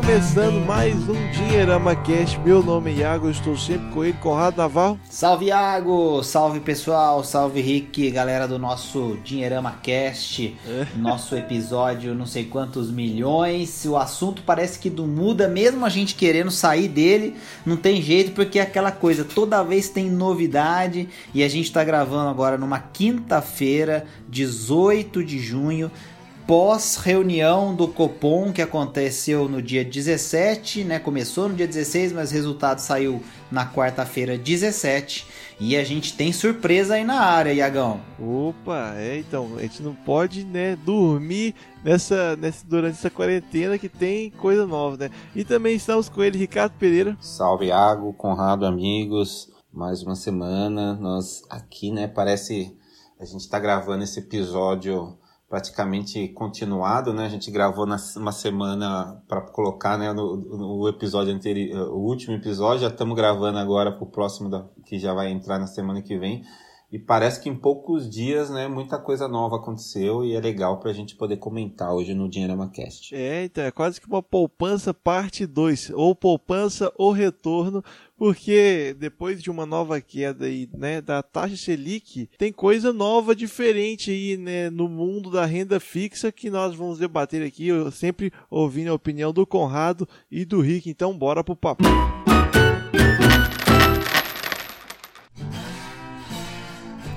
Começando mais um Dinheirama Cast. Meu nome é Iago, eu estou sempre com ele, Conrado Navarro. Salve Iago, salve pessoal, salve Rick, galera do nosso Dinheirama Cast, é. nosso episódio não sei quantos milhões. O assunto parece que não muda, mesmo a gente querendo sair dele, não tem jeito, porque é aquela coisa, toda vez tem novidade e a gente está gravando agora numa quinta-feira, 18 de junho pós-reunião do Copom que aconteceu no dia 17, né? Começou no dia 16, mas o resultado saiu na quarta-feira 17. E a gente tem surpresa aí na área, Iagão. Opa, é então, a gente não pode, né, dormir nessa, nessa durante essa quarentena que tem coisa nova, né? E também estamos com ele, Ricardo Pereira. Salve, Iago, Conrado, amigos. Mais uma semana, nós aqui, né, parece a gente está gravando esse episódio praticamente continuado, né? A gente gravou na, uma semana para colocar, né, no, no, episódio anterior, o último episódio, já estamos gravando agora para o próximo da, que já vai entrar na semana que vem. E parece que em poucos dias, né, muita coisa nova aconteceu e é legal para a gente poder comentar hoje no Dinheirama Cast. É, então é quase que uma poupança parte 2, ou poupança ou retorno, porque depois de uma nova queda aí, né, da taxa Selic, tem coisa nova, diferente aí, né, no mundo da renda fixa que nós vamos debater aqui, eu sempre ouvindo a opinião do Conrado e do Rick, então bora pro papo.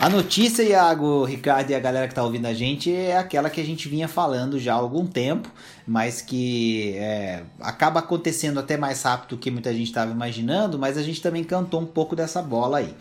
A notícia, Iago, Ricardo e a galera que está ouvindo a gente é aquela que a gente vinha falando já há algum tempo, mas que é, acaba acontecendo até mais rápido do que muita gente estava imaginando, mas a gente também cantou um pouco dessa bola aí.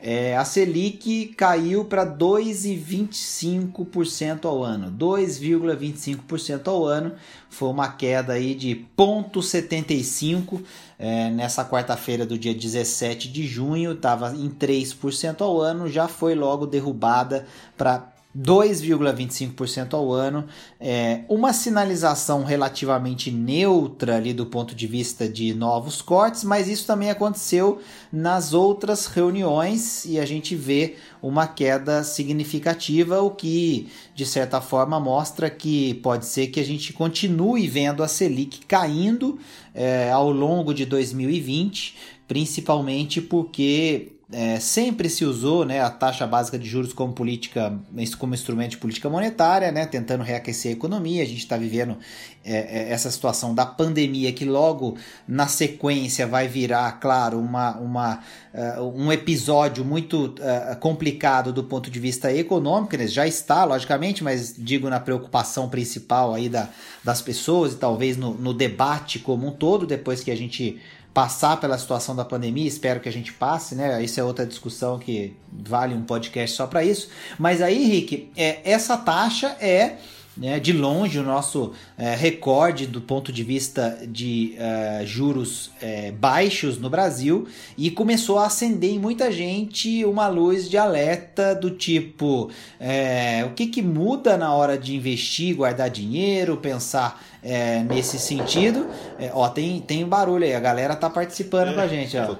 É, a Selic caiu para 2,25% ao ano. 2,25% ao ano foi uma queda aí de 0,75 é, nessa quarta-feira do dia 17 de junho, estava em 3% ao ano, já foi logo derrubada para 2,25% ao ano, é, uma sinalização relativamente neutra ali do ponto de vista de novos cortes, mas isso também aconteceu nas outras reuniões e a gente vê uma queda significativa, o que de certa forma mostra que pode ser que a gente continue vendo a Selic caindo é, ao longo de 2020, principalmente porque é, sempre se usou né, a taxa básica de juros como política, como instrumento de política monetária, né, tentando reaquecer a economia. A gente está vivendo é, é, essa situação da pandemia que logo na sequência vai virar, claro, uma, uma, uh, um episódio muito uh, complicado do ponto de vista econômico. Né? Já está, logicamente, mas digo na preocupação principal aí da, das pessoas e talvez no, no debate como um todo, depois que a gente passar pela situação da pandemia, espero que a gente passe, né? Isso é outra discussão que vale um podcast só para isso. Mas aí, Rick, é, essa taxa é né, de longe o nosso é, recorde do ponto de vista de é, juros é, baixos no Brasil e começou a acender em muita gente uma luz de alerta do tipo é, o que, que muda na hora de investir, guardar dinheiro, pensar é, nesse sentido. É, ó, tem, tem barulho aí, a galera tá participando com a gente, ó.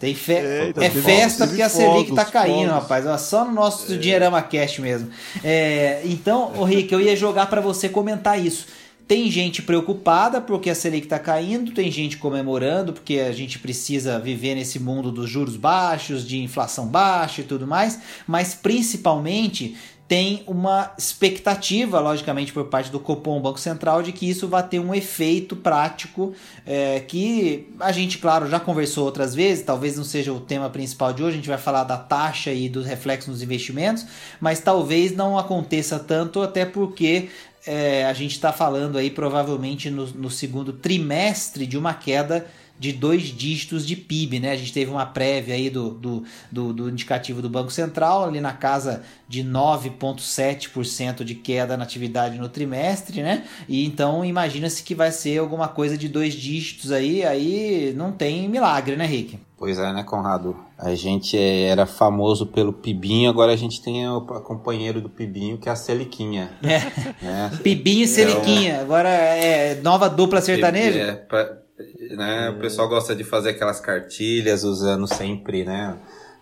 Tem fe Eita, é festa porque a Selic tá caindo, fogos. rapaz. Ó, só no nosso é. Dinheirama Cash mesmo. É, então, o Rick, eu ia jogar para você comentar isso. Tem gente preocupada porque a Selic está caindo, tem gente comemorando porque a gente precisa viver nesse mundo dos juros baixos, de inflação baixa e tudo mais, mas principalmente tem uma expectativa, logicamente, por parte do Copom, Banco Central, de que isso vai ter um efeito prático é, que a gente, claro, já conversou outras vezes, talvez não seja o tema principal de hoje, a gente vai falar da taxa e dos reflexos nos investimentos, mas talvez não aconteça tanto, até porque é, a gente está falando aí provavelmente no, no segundo trimestre de uma queda de dois dígitos de PIB, né? A gente teve uma prévia aí do, do, do, do indicativo do Banco Central, ali na casa de 9,7% de queda na atividade no trimestre, né? E então imagina-se que vai ser alguma coisa de dois dígitos aí, aí não tem milagre, né, Rick? Pois é, né, Conrado? A gente era famoso pelo Pibinho, agora a gente tem o companheiro do Pibinho, que é a Seliquinha. É. Né? Pibinho e Seliquinha. É Agora é nova dupla sertaneja? É, pra, né, O pessoal gosta de fazer aquelas cartilhas usando sempre, né?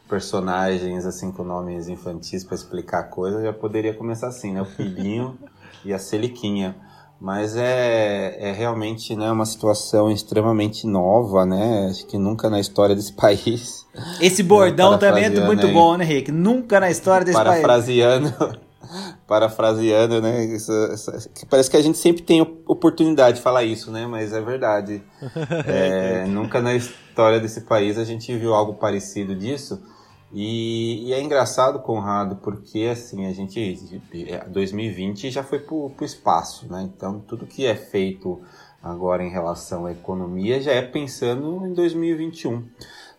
Personagens assim com nomes infantis para explicar coisas. Já poderia começar assim, né? O Pibinho e a Seliquinha mas é, é realmente né, uma situação extremamente nova, né? Acho que nunca na história desse país. Esse bordão é, também é muito aí, bom, né, Rick? Nunca na história desse parafraseando, país. Parafraseando, né? Isso, isso, parece que a gente sempre tem oportunidade de falar isso, né? Mas é verdade. É, nunca na história desse país a gente viu algo parecido disso. E, e, é engraçado, Conrado, porque assim, a gente 2020 já foi para o espaço, né? Então tudo que é feito agora em relação à economia já é pensando em 2021.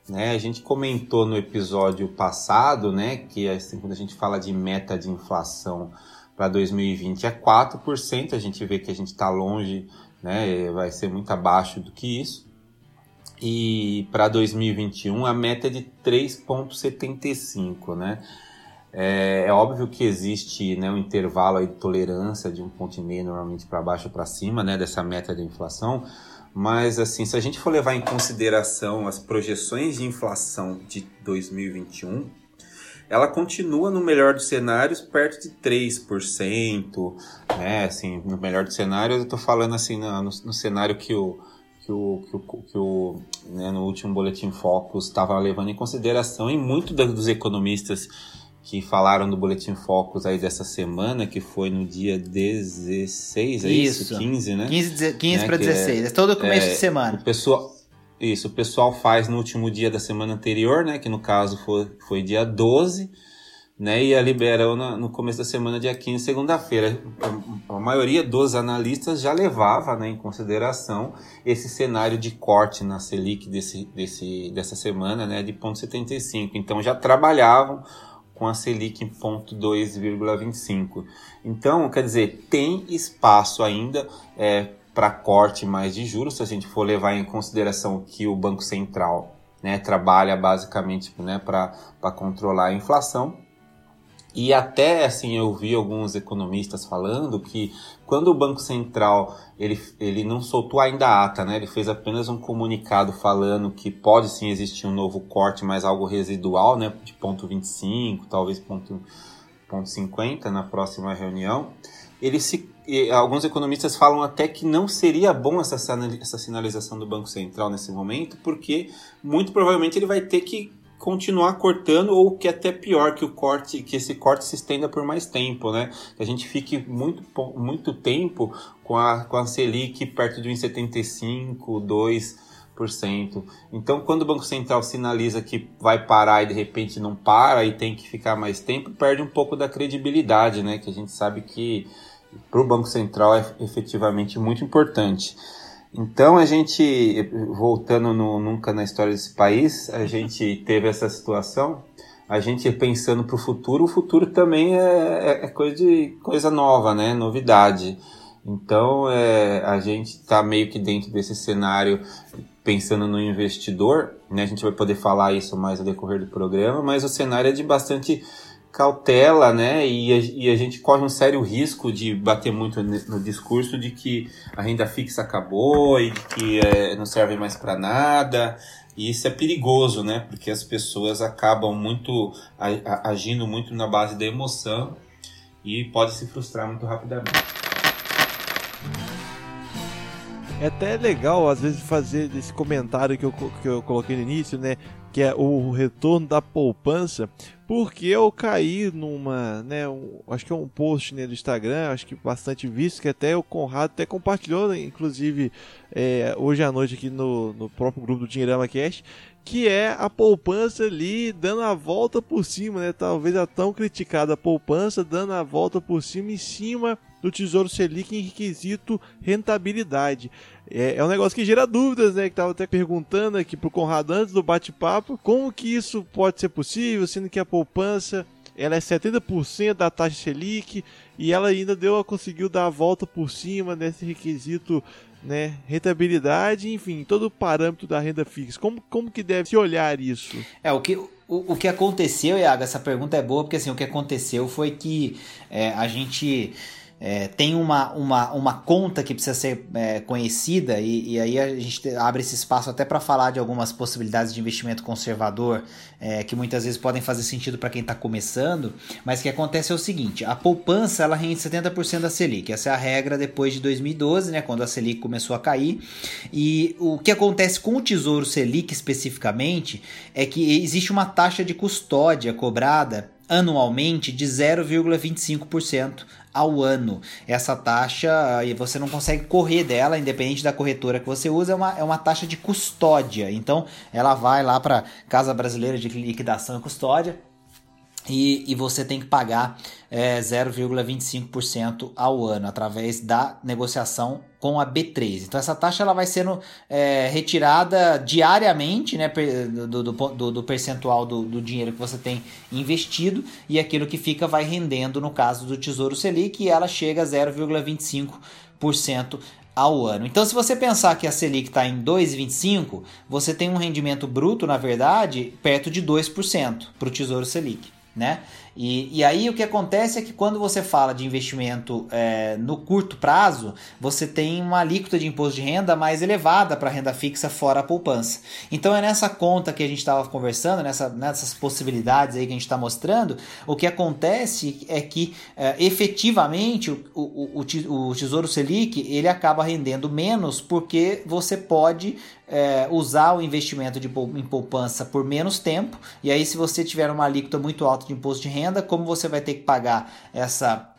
Né? A gente comentou no episódio passado, né, que assim, quando a gente fala de meta de inflação para 2020 é 4%, a gente vê que a gente está longe, né, vai ser muito abaixo do que isso e para 2021 a meta é de 3,75, né? É, é, óbvio que existe né, um intervalo de tolerância de um ponto e meio normalmente para baixo para cima, né, dessa meta de inflação, mas assim, se a gente for levar em consideração as projeções de inflação de 2021, ela continua no melhor dos cenários perto de 3%, né? Assim, no melhor dos cenários, eu estou falando assim no, no cenário que o que o, que o, que o né, no último Boletim Focus estava levando em consideração, e muito dos economistas que falaram do Boletim Focus aí dessa semana, que foi no dia 16, é isso? isso 15, né? 15, 15 né? para 16, é, é todo começo é, de semana. O pessoal, isso, o pessoal faz no último dia da semana anterior, né? Que no caso foi, foi dia 12 né, e a liberou no começo da semana, dia 15, segunda-feira. A, maioria dos analistas já levava né, em consideração esse cenário de corte na Selic desse, desse, dessa semana né, de 0,75. Então já trabalhavam com a Selic em 0,2,25. Então, quer dizer, tem espaço ainda é, para corte mais de juros, se a gente for levar em consideração que o Banco Central né, trabalha basicamente né, para controlar a inflação e até assim eu vi alguns economistas falando que quando o Banco Central ele, ele não soltou ainda a ata, né? Ele fez apenas um comunicado falando que pode sim existir um novo corte, mas algo residual, né? De ponto 25, talvez ponto, ponto 50 na próxima reunião. Ele se, alguns economistas falam até que não seria bom essa, essa sinalização do Banco Central nesse momento, porque muito provavelmente ele vai ter que continuar cortando ou que até pior que o corte que esse corte se estenda por mais tempo, né? Que a gente fique muito, muito tempo com a, com a Selic perto de 1,75, 2%. Então, quando o Banco Central sinaliza que vai parar e de repente não para e tem que ficar mais tempo, perde um pouco da credibilidade, né? Que a gente sabe que para o Banco Central é efetivamente muito importante. Então a gente, voltando no, nunca na história desse país, a gente teve essa situação. A gente pensando para o futuro, o futuro também é, é, é, coisa de coisa nova, né? Novidade. Então é, a gente está meio que dentro desse cenário pensando no investidor, né? A gente vai poder falar isso mais ao decorrer do programa, mas o cenário é de bastante cautela, né? E a, e a, gente corre um sério risco de bater muito no discurso de que a renda fixa acabou e que é, não serve mais para nada. E isso é perigoso, né? Porque as pessoas acabam muito agindo muito na base da emoção e pode se frustrar muito rapidamente. É até legal, às vezes, fazer esse comentário que eu, que eu coloquei no início, né? Que é o retorno da poupança, porque eu caí numa, né, um, acho que é um post né, do Instagram, acho que bastante visto, que até o Conrado até compartilhou, inclusive é, hoje à noite aqui no, no próprio grupo do Dinheirama Cash, que é a poupança ali dando a volta por cima, né? Talvez a tão criticada poupança dando a volta por cima em cima do Tesouro Selic em requisito rentabilidade. É, é um negócio que gera dúvidas, né? Que tava até perguntando aqui pro Conrado antes do bate-papo, como que isso pode ser possível, sendo que a poupança ela é 70% da taxa Selic e ela ainda deu conseguiu dar a volta por cima nesse requisito né, rentabilidade, enfim, todo o parâmetro da renda fixa. Como, como que deve se olhar isso? É, o que, o, o que aconteceu, Iago, essa pergunta é boa, porque assim, o que aconteceu foi que é, a gente é, tem uma, uma, uma conta que precisa ser é, conhecida, e, e, aí a gente abre esse espaço até para falar de algumas possibilidades de investimento conservador é, que muitas vezes podem fazer sentido para quem está começando, mas o que acontece é o seguinte: a poupança ela rende 70% da Selic, essa é a regra depois de 2012, né, quando a Selic começou a cair, e o que acontece com o Tesouro Selic especificamente é que existe uma taxa de custódia cobrada anualmente de 0,25% ao ano. Essa taxa, e você não consegue correr dela, independente da corretora que você usa, é uma, é uma taxa de custódia. Então, ela vai lá para Casa Brasileira de Liquidação e Custódia e, e você tem que pagar é, 0,25% ao ano através da negociação com a B3. Então essa taxa ela vai sendo é, retirada diariamente né, do, do, do, do percentual do, do, dinheiro que você tem investido e aquilo que fica vai rendendo no caso do Tesouro Selic e ela chega a 0,25% ao ano. Então, se você pensar que a Selic está em 2,25, você tem um rendimento bruto, na verdade, perto de 2% para o Tesouro Selic né? E, e aí o que acontece é que quando você fala de investimento é, no curto prazo, você tem uma alíquota de imposto de renda mais elevada para renda fixa fora a poupança. Então é nessa conta que a gente estava conversando, nessa, nessas possibilidades aí que a gente está mostrando, o que acontece é que é, efetivamente o, o, o, o Tesouro Selic ele acaba rendendo menos porque você pode é, usar o investimento de, em poupança por menos tempo, e aí se você tiver uma alíquota muito alta de imposto de renda, como você vai ter que pagar essa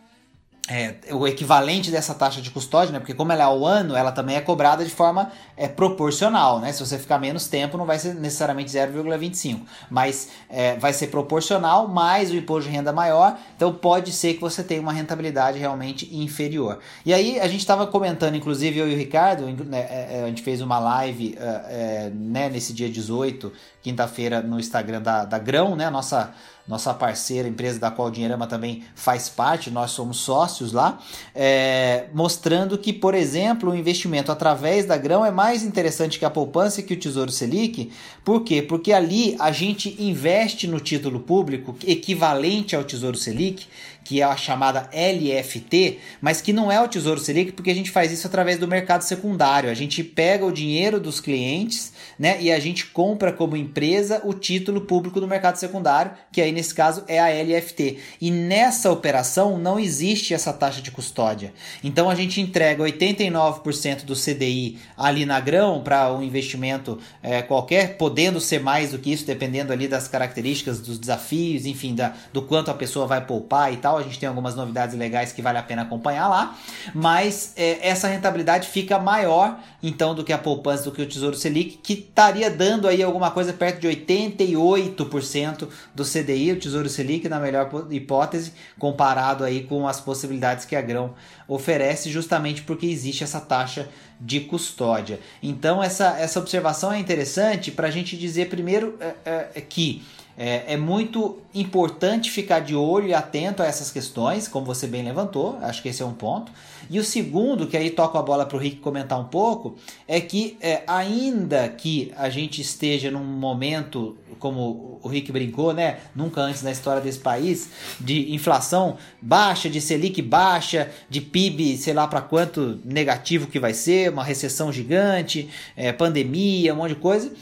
é, o equivalente dessa taxa de custódia, né? Porque como ela é ao ano, ela também é cobrada de forma é, proporcional, né? Se você ficar menos tempo, não vai ser necessariamente 0,25, mas é, vai ser proporcional mais o imposto de renda maior, então pode ser que você tenha uma rentabilidade realmente inferior. E aí a gente estava comentando, inclusive eu e o Ricardo, né, é, é, a gente fez uma live é, né, nesse dia 18, quinta-feira, no Instagram da, da Grão, né? Nossa nossa parceira, empresa da qual o Dinheirama também faz parte, nós somos sócios lá, é, mostrando que, por exemplo, o investimento através da grão é mais interessante que a poupança e que o Tesouro Selic. Por quê? Porque ali a gente investe no título público equivalente ao Tesouro Selic, que é a chamada LFT, mas que não é o Tesouro Selic, porque a gente faz isso através do mercado secundário. A gente pega o dinheiro dos clientes, né, e a gente compra como empresa o título público do mercado secundário, que aí nesse caso é a LFT. E nessa operação não existe essa taxa de custódia. Então a gente entrega 89% do CDI ali na grão para um investimento é, qualquer, podendo ser mais do que isso, dependendo ali das características, dos desafios, enfim, da, do quanto a pessoa vai poupar e tal a gente tem algumas novidades legais que vale a pena acompanhar lá, mas é, essa rentabilidade fica maior então do que a poupança do que o Tesouro Selic, que estaria dando aí alguma coisa perto de 88% do CDI, o Tesouro Selic na melhor hipótese, comparado aí com as possibilidades que a Grão oferece, justamente porque existe essa taxa de custódia. Então essa, essa observação é interessante para a gente dizer primeiro é, é, que é, é, muito importante ficar de olho e atento a essas questões, como você bem levantou, acho que esse é um ponto. E o segundo, que aí toco a bola para o Rick comentar um pouco, é que é, ainda que a gente esteja num momento, como o Rick brincou, né, nunca antes na história desse país, de inflação baixa, de Selic baixa, de PIB, sei lá para quanto negativo que vai ser, uma recessão gigante, é, pandemia, um monte de coisa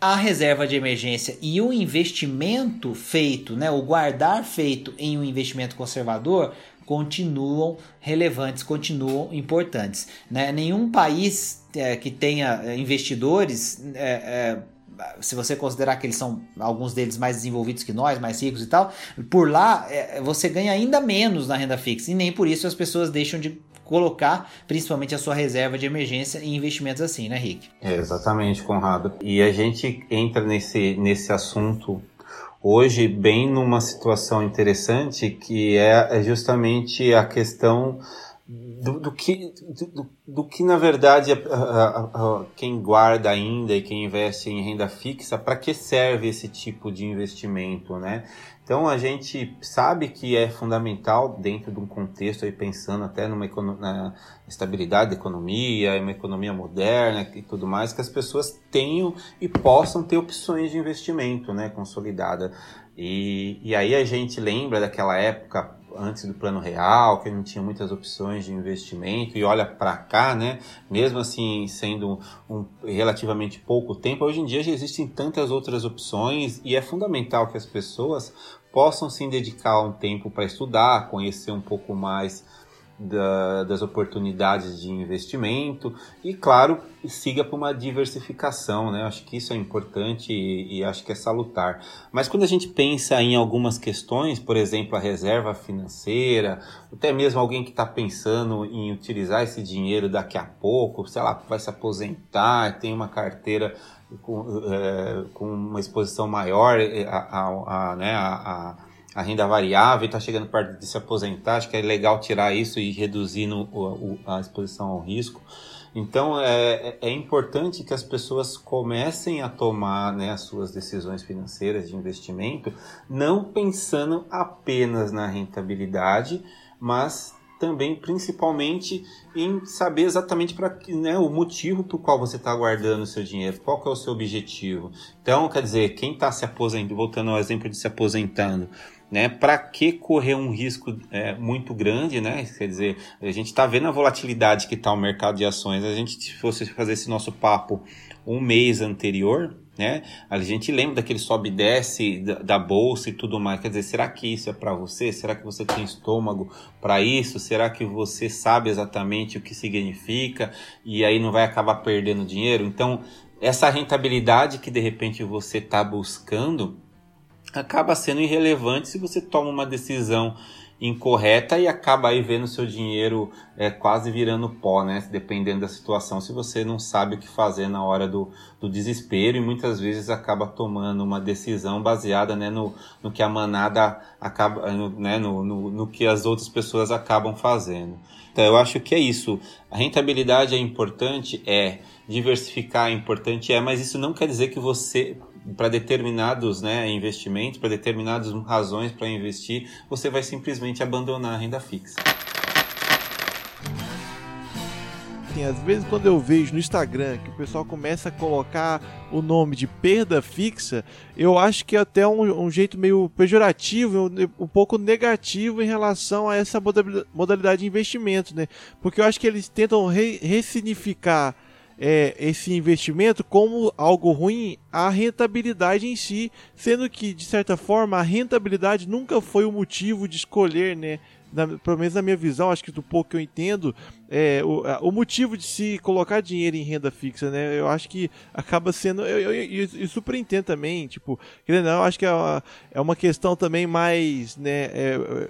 a reserva de emergência e o investimento feito, né, o guardar feito em um investimento conservador continuam relevantes, continuam importantes. Né? Nenhum país é, que tenha é, investidores, é, é, se você considerar que eles são alguns deles mais desenvolvidos que nós, mais ricos e tal, por lá é, você ganha ainda menos na renda fixa e nem por isso as pessoas deixam de colocar principalmente a sua reserva de emergência em investimentos assim, né, Rick? É, exatamente, Conrado. E a gente entra nesse, nesse assunto hoje bem numa situação interessante que é, é justamente a questão do, do, que, do, do, que, na verdade, a, a, a, quem guarda ainda e quem investe em renda fixa, para que serve esse tipo de investimento, né? Então a gente sabe que é fundamental dentro de um contexto aí pensando até numa na estabilidade da economia, uma economia moderna e tudo mais, que as pessoas tenham e possam ter opções de investimento, né, consolidada. E, e aí a gente lembra daquela época antes do plano real, que não tinha muitas opções de investimento, e olha para cá, né? Mesmo assim, sendo um, relativamente pouco tempo, hoje em dia já existem tantas outras opções e é fundamental que as pessoas possam se dedicar um tempo para estudar, conhecer um pouco mais da, das oportunidades de investimento e, claro, siga para uma diversificação, né? Acho que isso é importante e, e, acho que é salutar. Mas quando a gente pensa em algumas questões, por exemplo, a reserva financeira, até mesmo alguém que está pensando em utilizar esse dinheiro daqui a pouco, sei lá, vai se aposentar, tem uma carteira com, é, com uma exposição maior é, a, a, a, né, a a renda variável está chegando perto de se aposentar, acho que é legal tirar isso e reduzir no, o, a exposição ao risco. Então é, é, é importante que as pessoas comecem a tomar né, as suas decisões financeiras de investimento, não pensando apenas na rentabilidade, mas também principalmente em saber exatamente para né, o motivo por qual você está guardando o seu dinheiro, qual é o seu objetivo. Então, quer dizer, quem está se aposentando, voltando ao exemplo de se aposentando, né? Para que correr um risco é, muito grande, né? Quer dizer, a gente está vendo a volatilidade que está o mercado de ações. A gente, se fosse fazer esse nosso papo um mês anterior, né? A gente lembra daquele sobe e desce da, da, bolsa e tudo mais. Quer dizer, será que isso é para você? Será que você tem estômago para isso? Será que você sabe exatamente o que significa e aí não vai acabar perdendo dinheiro? Então, essa rentabilidade que de repente você está buscando acaba sendo irrelevante se você toma uma decisão incorreta e acaba aí vendo seu dinheiro é, quase virando pó, né? Dependendo da situação, se você não sabe o que fazer na hora do, do desespero e muitas vezes acaba tomando uma decisão baseada né, no, no que a manada acaba, né, no, no, no que as outras pessoas acabam fazendo. Então eu acho que é isso. A rentabilidade é importante, é diversificar é importante, é, mas isso não quer dizer que você para determinados né, investimentos, para determinadas razões para investir, você vai simplesmente abandonar a renda fixa. Assim, às vezes quando eu vejo no Instagram que o pessoal começa a colocar o nome de perda fixa, eu acho que é até um, um jeito meio pejorativo, um, um, pouco negativo em relação a essa modalidade de investimento, né? Porque eu acho que eles tentam re ressignificar é, esse investimento como algo ruim a rentabilidade em si, sendo que, de certa forma, a rentabilidade nunca foi o motivo de escolher, né? Na, pelo menos na minha visão, acho que do pouco que eu entendo, é, o, o motivo de se colocar dinheiro em renda fixa, né? Eu acho que acaba sendo. Eu, eu, eu, eu super entendo também, tipo, querendo eu acho que é uma, é uma questão também mais, né? É,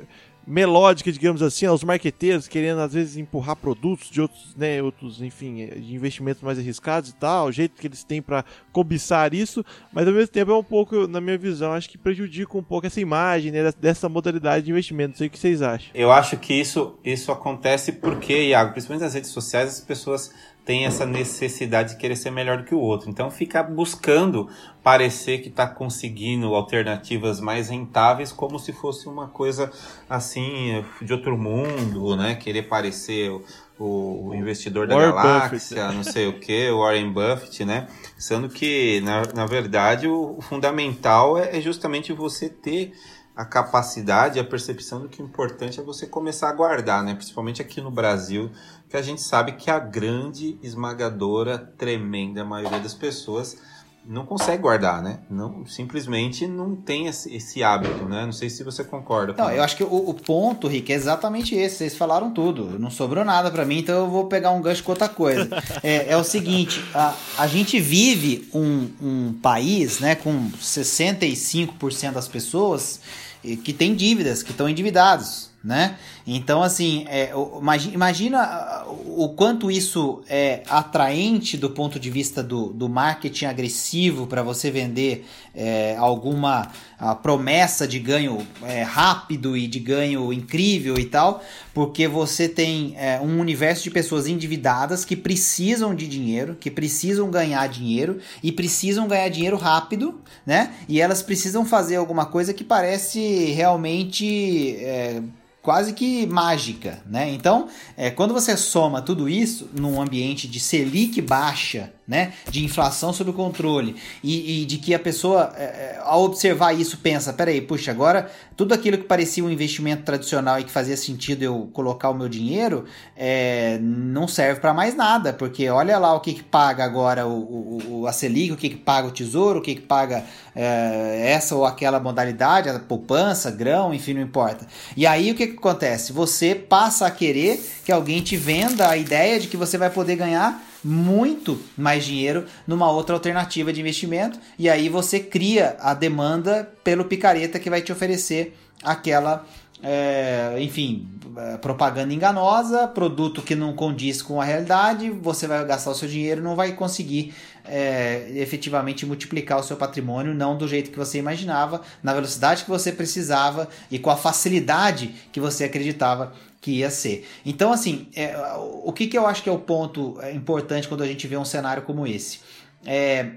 melódica, digamos assim, aos marqueteiros querendo às vezes empurrar produtos de outros, né, outros, enfim, eh, de investimentos mais arriscados e tal, o jeito que eles têm para cobiçar isso, mas ao mesmo tempo é um pouco, na minha visão, acho que prejudica um pouco essa imagem né, dessa modalidade de investimento. Não sei o que vocês acham. Eu acho que isso, isso acontece porque, Iago, principalmente nas redes sociais, as pessoas tem essa necessidade de querer ser melhor do que o outro. Então fica buscando parecer que está conseguindo alternativas mais rentáveis como se fosse uma coisa assim de outro mundo, né? Querer parecer o, o investidor da Warren galáxia, Buffett. não sei o que, o Warren Buffett, né? Sendo que, na, na verdade, o, o fundamental é, é justamente você ter a capacidade, a percepção do que o importante é você começar a guardar, né? Principalmente aqui no Brasil, que a gente sabe que a grande, esmagadora, tremenda maioria das pessoas não consegue guardar, né? Não, simplesmente não tem esse, esse hábito, né? Não sei se você concorda. Não, eu acho que o, o, ponto, Rick, é exatamente esse. Vocês falaram tudo. Não sobrou nada para mim, então eu vou pegar um gancho com outra coisa. é, é, o seguinte, a, a gente vive um, um país, né, com 65% das pessoas que têm dívidas, que estão endividados. Né? Então, assim, é, imagina o quanto isso é atraente do ponto de vista do, do marketing agressivo para você vender é, alguma promessa de ganho é, rápido e de ganho incrível e tal, porque você tem é, um universo de pessoas endividadas que precisam de dinheiro, que precisam ganhar dinheiro e precisam ganhar dinheiro rápido, né? E elas precisam fazer alguma coisa que parece realmente é, quase que mágica, né? Então, é, quando você soma tudo isso num ambiente de Selic baixa, né, de inflação sob controle e, e de que a pessoa, é, é, ao observar isso, pensa: peraí, puxa, agora tudo aquilo que parecia um investimento tradicional e que fazia sentido eu colocar o meu dinheiro é, não serve para mais nada, porque olha lá o que, que paga agora o, o, a Selic, o que, que paga o Tesouro, o que, que paga é, essa ou aquela modalidade, a poupança, grão, enfim, não importa. E aí o que, que acontece? Você passa a querer que alguém te venda a ideia de que você vai poder ganhar muito mais dinheiro numa outra alternativa de investimento e aí você cria a demanda pelo picareta que vai te oferecer aquela é, enfim, é, propaganda enganosa, produto que não condiz com a realidade, você vai gastar o seu dinheiro não vai conseguir é, efetivamente multiplicar o seu patrimônio, não do jeito que você imaginava, na velocidade que você precisava e com a facilidade que você acreditava que ia ser. Então, assim, é, o que, que eu acho que é o ponto é, importante quando a gente vê um cenário como esse? É,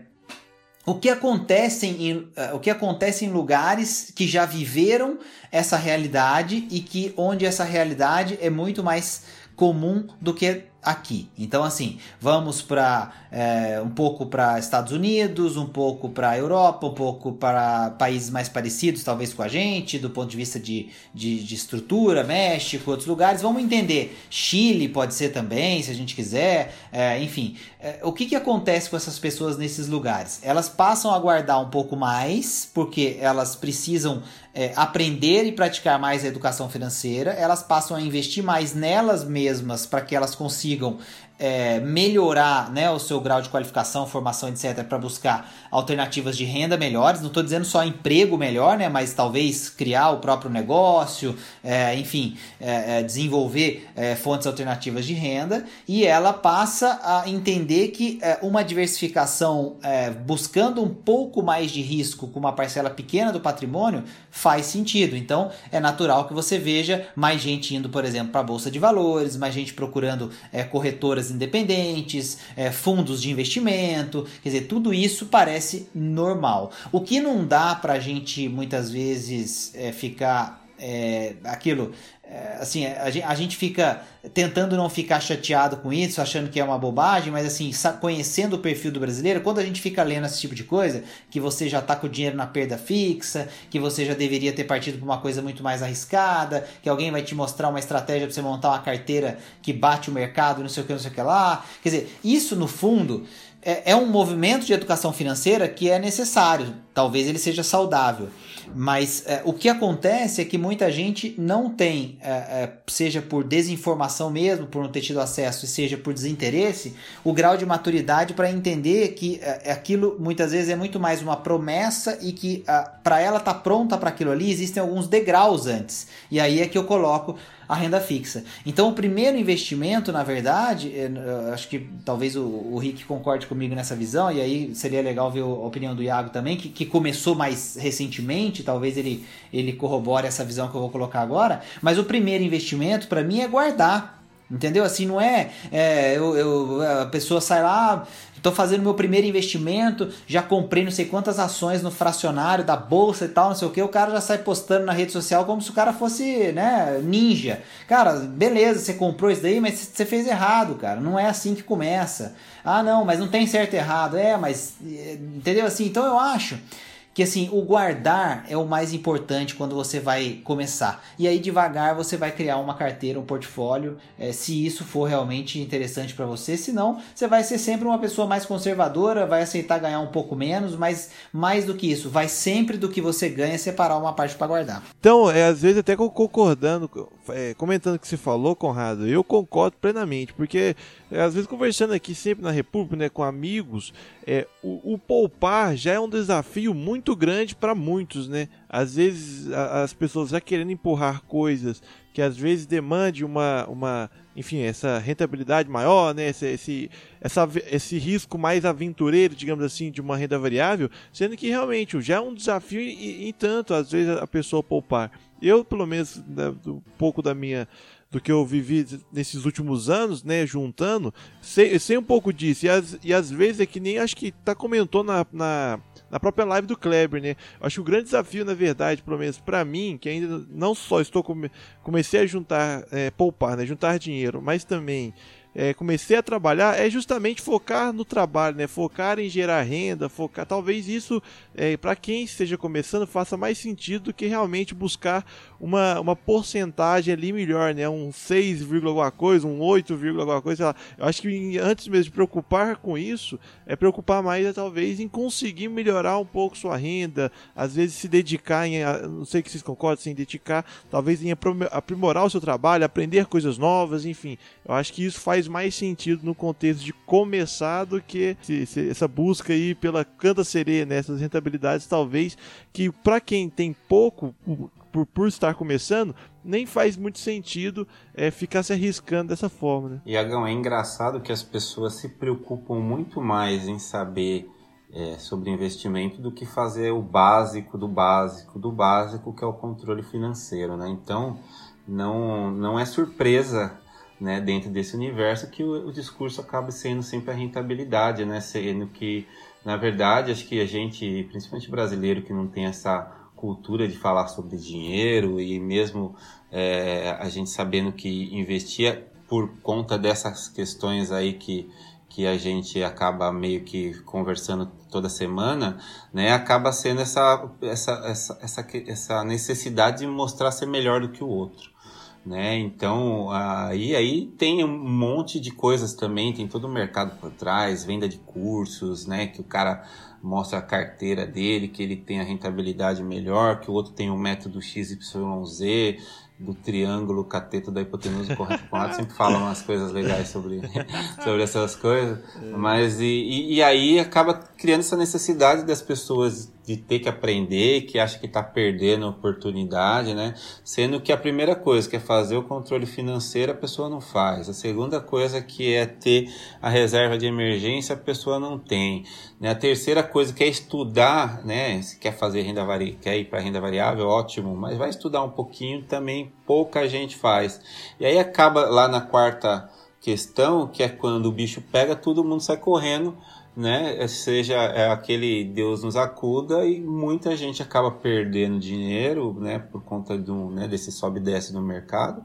o que acontece em, é, o que acontece em lugares que já viveram essa realidade e que onde essa realidade é muito mais comum do que aqui. Então, assim, vamos para é, um pouco para Estados Unidos, um pouco para Europa, um pouco para países mais parecidos, talvez com a gente, do ponto de vista de, de, de, estrutura, México, outros lugares. Vamos entender. Chile pode ser também, se a gente quiser. É, enfim, é, o que, que acontece com essas pessoas nesses lugares? Elas passam a guardar um pouco mais, porque elas precisam é, aprender e praticar mais a educação financeira, elas passam a investir mais nelas mesmas para que elas consigam sigam é, melhorar né, o seu grau de qualificação, formação, etc., para buscar alternativas de renda melhores. Não estou dizendo só emprego melhor, né, mas talvez criar o próprio negócio, é, enfim, é, é desenvolver é, fontes alternativas de renda. E ela passa a entender que é, uma diversificação buscando um pouco mais de risco com uma parcela pequena do patrimônio faz sentido. Então é natural que você veja mais gente indo, por exemplo, para a Bolsa de Valores, mais gente procurando corretoras independentes, é, fundos de investimento, quer dizer, tudo isso parece normal. O que não dá para a gente muitas vezes é, ficar é, aquilo é, assim, a gente fica tentando não ficar chateado com isso, achando que é uma bobagem, mas assim, conhecendo o perfil do brasileiro, quando a gente fica lendo esse tipo de coisa, que você já está com o dinheiro na perda fixa, que você já deveria ter partido para uma coisa muito mais arriscada, que alguém vai te mostrar uma estratégia para você montar uma carteira que bate o mercado, não sei o que, não sei o que lá. Quer dizer, isso no fundo é, é um movimento de educação financeira que é necessário, talvez ele seja saudável. Mas é, o que acontece é que muita gente não tem, é, é, seja por desinformação mesmo, por não ter tido acesso, seja por desinteresse, o grau de maturidade para entender que é, é, aquilo muitas vezes é muito mais uma promessa e que para ela estar tá pronta para aquilo ali existem alguns degraus antes. E aí é que eu coloco a renda fixa. Então, o primeiro investimento, na verdade, é, acho que talvez o, o Rick concorde comigo nessa visão, e aí seria legal ver a opinião do Iago também, que, que começou mais recentemente, talvez ele, ele corrobore essa visão que eu vou colocar agora. Mas o primeiro investimento, para mim, é guardar. Entendeu? Assim, não é, é eu, eu, a pessoa sai lá, Estou fazendo meu primeiro investimento, já comprei não sei quantas ações no fracionário da bolsa e tal, não sei o que. O cara já sai postando na rede social como se o cara fosse, né, ninja. Cara, beleza, você comprou isso daí, mas você fez errado, cara. Não é assim que começa. Ah, não, mas não tem certo e errado. É, mas. Eh, entendeu assim? Então eu acho que assim, o guardar é o mais importante quando você vai começar. E aí devagar você vai criar uma carteira, um portfólio, é, se isso for realmente interessante para você. Senão, você vai ser sempre uma pessoa mais conservadora, vai aceitar ganhar um pouco menos, mas mais do que isso, vai sempre do que você ganha separar uma parte para guardar. Então, é, às vezes até concordando, é, comentando o que você falou, Conrado, eu concordo plenamente, porque é, às vezes conversando aqui sempre na República, né, com amigos, é, o, o poupar já é um desafio muito grande para muitos, né? Às vezes a, as pessoas já querendo empurrar coisas que às vezes demande uma, uma enfim, essa rentabilidade maior, né? Esse, esse, essa, esse risco mais aventureiro, digamos assim, de uma renda variável, sendo que realmente já é um desafio e, e tanto, às vezes, a pessoa poupar. Eu, pelo menos, né, um pouco da minha do que eu vivi nesses últimos anos, né, juntando, sei, sei um pouco disso. E, as, e às vezes é que nem acho que tá comentou na, na, na própria live do Kleber, né? Acho que o grande desafio, na verdade, pelo menos para mim, que ainda não só estou come, comecei a juntar, é, poupar, né, juntar dinheiro, mas também é, comecei a trabalhar é justamente focar no trabalho, né? Focar em gerar renda, focar. Talvez isso, é, para quem esteja começando, faça mais sentido do que realmente buscar uma, uma porcentagem ali melhor, né? Um 6, alguma coisa, um 8, alguma coisa. Eu acho que antes mesmo de preocupar com isso, é preocupar mais é, talvez em conseguir melhorar um pouco sua renda, às vezes se dedicar em, não sei que vocês concordam, se dedicar, talvez em aprimorar o seu trabalho, aprender coisas novas, enfim. Eu acho que isso faz mais sentido no contexto de começar do que essa busca aí pela canta sereia, né? Essas rentabilidades, talvez que para quem tem pouco por, por estar começando, nem faz muito sentido é, ficar se arriscando dessa forma. Né? E Agão, é engraçado que as pessoas se preocupam muito mais em saber é, sobre investimento do que fazer o básico do básico do básico, que é o controle financeiro. Né? Então, não, não é surpresa né, dentro desse universo que o, o, discurso acaba sendo sempre a rentabilidade, né, sendo que, na verdade, acho que a gente, principalmente brasileiro, que não tem essa cultura de falar sobre dinheiro e mesmo é, a gente sabendo que investia por conta dessas questões aí que, que a gente acaba meio que conversando toda semana, né, acaba sendo essa, essa, essa, essa, essa necessidade de mostrar ser melhor do que o outro. Né? Então, aí, aí tem um monte de coisas também, tem todo o mercado por trás, venda de cursos, né? Que o cara mostra a carteira dele, que ele tem a rentabilidade melhor, que o outro tem o método XYZ, do triângulo cateto da hipotenusa corrente com sempre falam umas coisas legais sobre, sobre essas coisas, é. mas e, e, e, aí acaba criando essa necessidade das pessoas de ter que aprender, que acha que está perdendo oportunidade, né? Sendo que a primeira coisa que é fazer o controle financeiro a pessoa não faz, a segunda coisa que é ter a reserva de emergência a pessoa não tem, né? A terceira coisa que é estudar, né? Se quer fazer renda vari... quer ir para renda variável, ótimo, mas vai estudar um pouquinho também, pouca gente faz. E aí acaba lá na quarta questão, que é quando o bicho pega, todo mundo sai correndo né? Seja é aquele Deus nos acuda e muita gente acaba perdendo dinheiro, né? Por conta do, né, desse sobe e desce no mercado.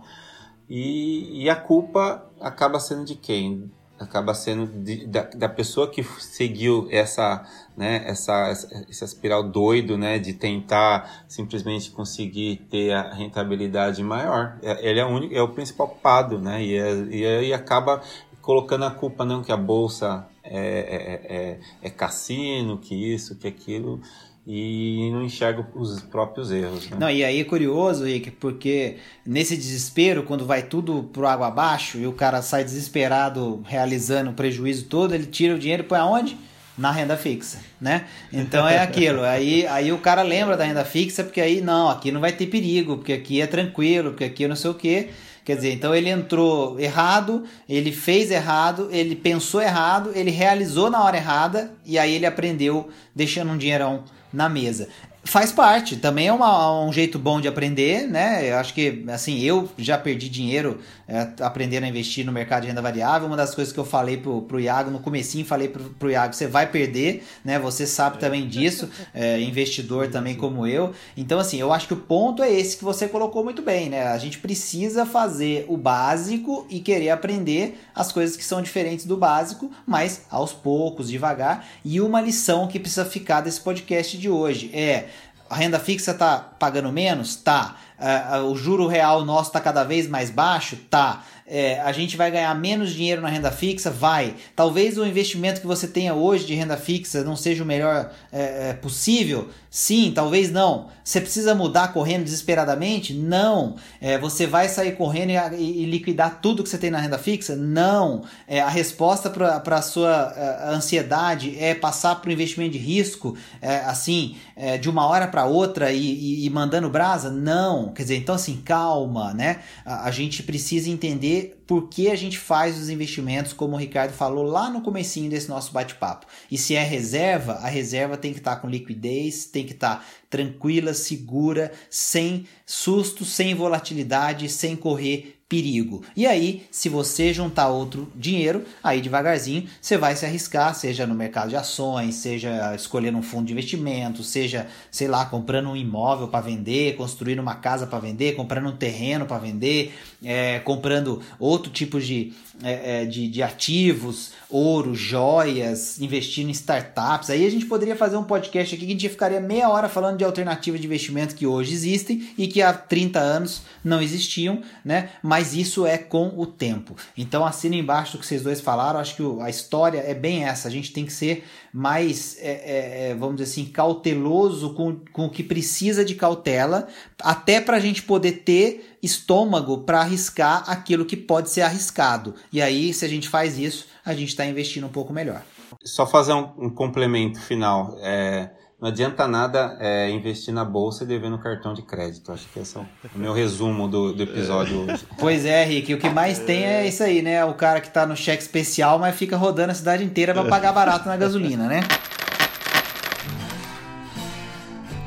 E, e a culpa acaba sendo de quem? Acaba sendo de, da, da pessoa que seguiu essa, né, essa, essa espiral doido, né, de tentar simplesmente conseguir ter a rentabilidade maior. É, ele é o, único, é o principal culpado, né, e, é, e aí acaba colocando a culpa não que a bolsa é, é, é, é cassino, que isso, que aquilo, e não enxerga os próprios erros. Né? Não, e aí é curioso, Rick, porque nesse desespero, quando vai tudo pro água abaixo e o cara sai desesperado realizando o prejuízo todo, ele tira o dinheiro e põe aonde? Na renda fixa, né? Então é aquilo. Aí, aí o cara lembra da renda fixa, porque aí não, aqui não vai ter perigo, porque aqui é tranquilo, porque aqui não sei o quê. Quer dizer, então ele entrou errado, ele fez errado, ele pensou errado, ele realizou na hora errada e aí ele aprendeu deixando um dinheirão na mesa faz parte, também é uma, um jeito bom de aprender, né? Eu acho que, assim, eu já perdi dinheiro é, aprendendo a investir no mercado de renda variável. Uma das coisas que eu falei pro, pro Iago, no comecinho falei pro, pro Iago, você vai perder, né? Você sabe também disso, é, investidor também como eu. Então, assim, eu acho que o ponto é esse que você colocou muito bem, né? A gente precisa fazer o básico e querer aprender as coisas que são diferentes do básico, mas aos poucos, devagar. E uma lição que precisa ficar desse podcast de hoje é a renda fixa está pagando menos? Tá. Uh, uh, o juro real nosso está cada vez mais baixo? Tá. É, a gente vai ganhar menos dinheiro na renda fixa? Vai. Talvez o investimento que você tenha hoje de renda fixa não seja o melhor é, é possível? Sim, talvez não. Você precisa mudar correndo desesperadamente? Não. É, você vai sair correndo e, e, liquidar tudo que você tem na renda fixa? Não. É, a resposta para a sua a ansiedade é passar para o investimento de risco, é, assim, é, de uma hora para outra e, e, e, mandando brasa? Não. Quer dizer, então assim, calma, né? A, a gente precisa entender por que a gente faz os investimentos, como o Ricardo falou lá no comecinho desse nosso bate-papo. E se é reserva, a reserva tem que estar tá com liquidez, tem que estar tá tranquila, segura, sem susto, sem volatilidade, sem correr perigo. E aí, se você juntar outro dinheiro, aí devagarzinho você vai se arriscar, seja no mercado de ações, seja escolhendo um fundo de investimento, seja, sei lá, comprando um imóvel para vender, construindo uma casa para vender, comprando um terreno para vender, é, comprando outro tipo de, é, é, de, de ativos, ouro, joias, investindo em startups. Aí a gente poderia fazer um podcast aqui que a gente ficaria meia hora falando de alternativas de investimento que hoje existem e que há 30 anos não existiam, né? Mas isso é com o tempo. Então assina embaixo do que vocês dois falaram. Acho que a história é bem essa. A gente tem que ser mais, é, é, é, vamos dizer assim, cauteloso com, com o que precisa de cautela, até para a gente poder ter estômago para arriscar aquilo que pode ser arriscado. E aí, se a gente faz isso, a gente está investindo um pouco melhor. Só fazer um, um complemento final. É, não adianta nada é, investir na bolsa e devendo cartão de crédito. Acho que esse é o meu resumo do, do episódio hoje. Pois é, Rick. O que mais tem é isso aí, né? O cara que está no cheque especial, mas fica rodando a cidade inteira para pagar barato na gasolina, né?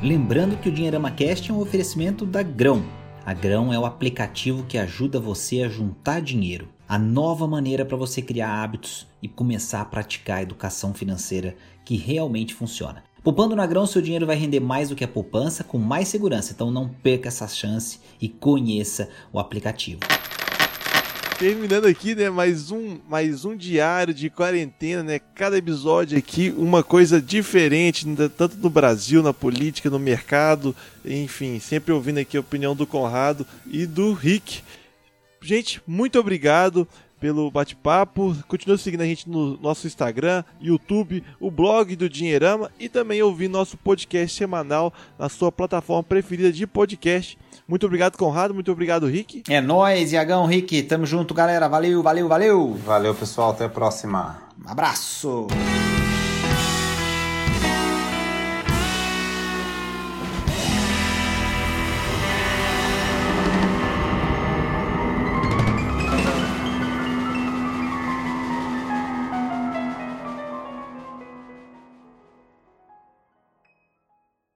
Lembrando que o Dinheirama Cast é um oferecimento da Grão. A Grão é o aplicativo que ajuda você a juntar dinheiro a nova maneira para você criar hábitos e começar a praticar a educação financeira que realmente funciona. Poupando na grão, seu dinheiro vai render mais do que a poupança com mais segurança, então não perca essa chance e conheça o aplicativo. Terminando aqui, né, mais um, mais um diário de quarentena, né? Cada episódio aqui uma coisa diferente, tanto no Brasil, na política, no mercado, enfim, sempre ouvindo aqui a opinião do Conrado e do Rick. Gente, muito obrigado pelo bate-papo. Continue seguindo a gente no nosso Instagram, YouTube, o blog do Dinheirama e também ouvir nosso podcast semanal na sua plataforma preferida de podcast. Muito obrigado, Conrado. Muito obrigado, Rick. É nóis, Iagão, Rick. Tamo junto, galera. Valeu, valeu, valeu. Valeu, pessoal. Até a próxima. Um abraço.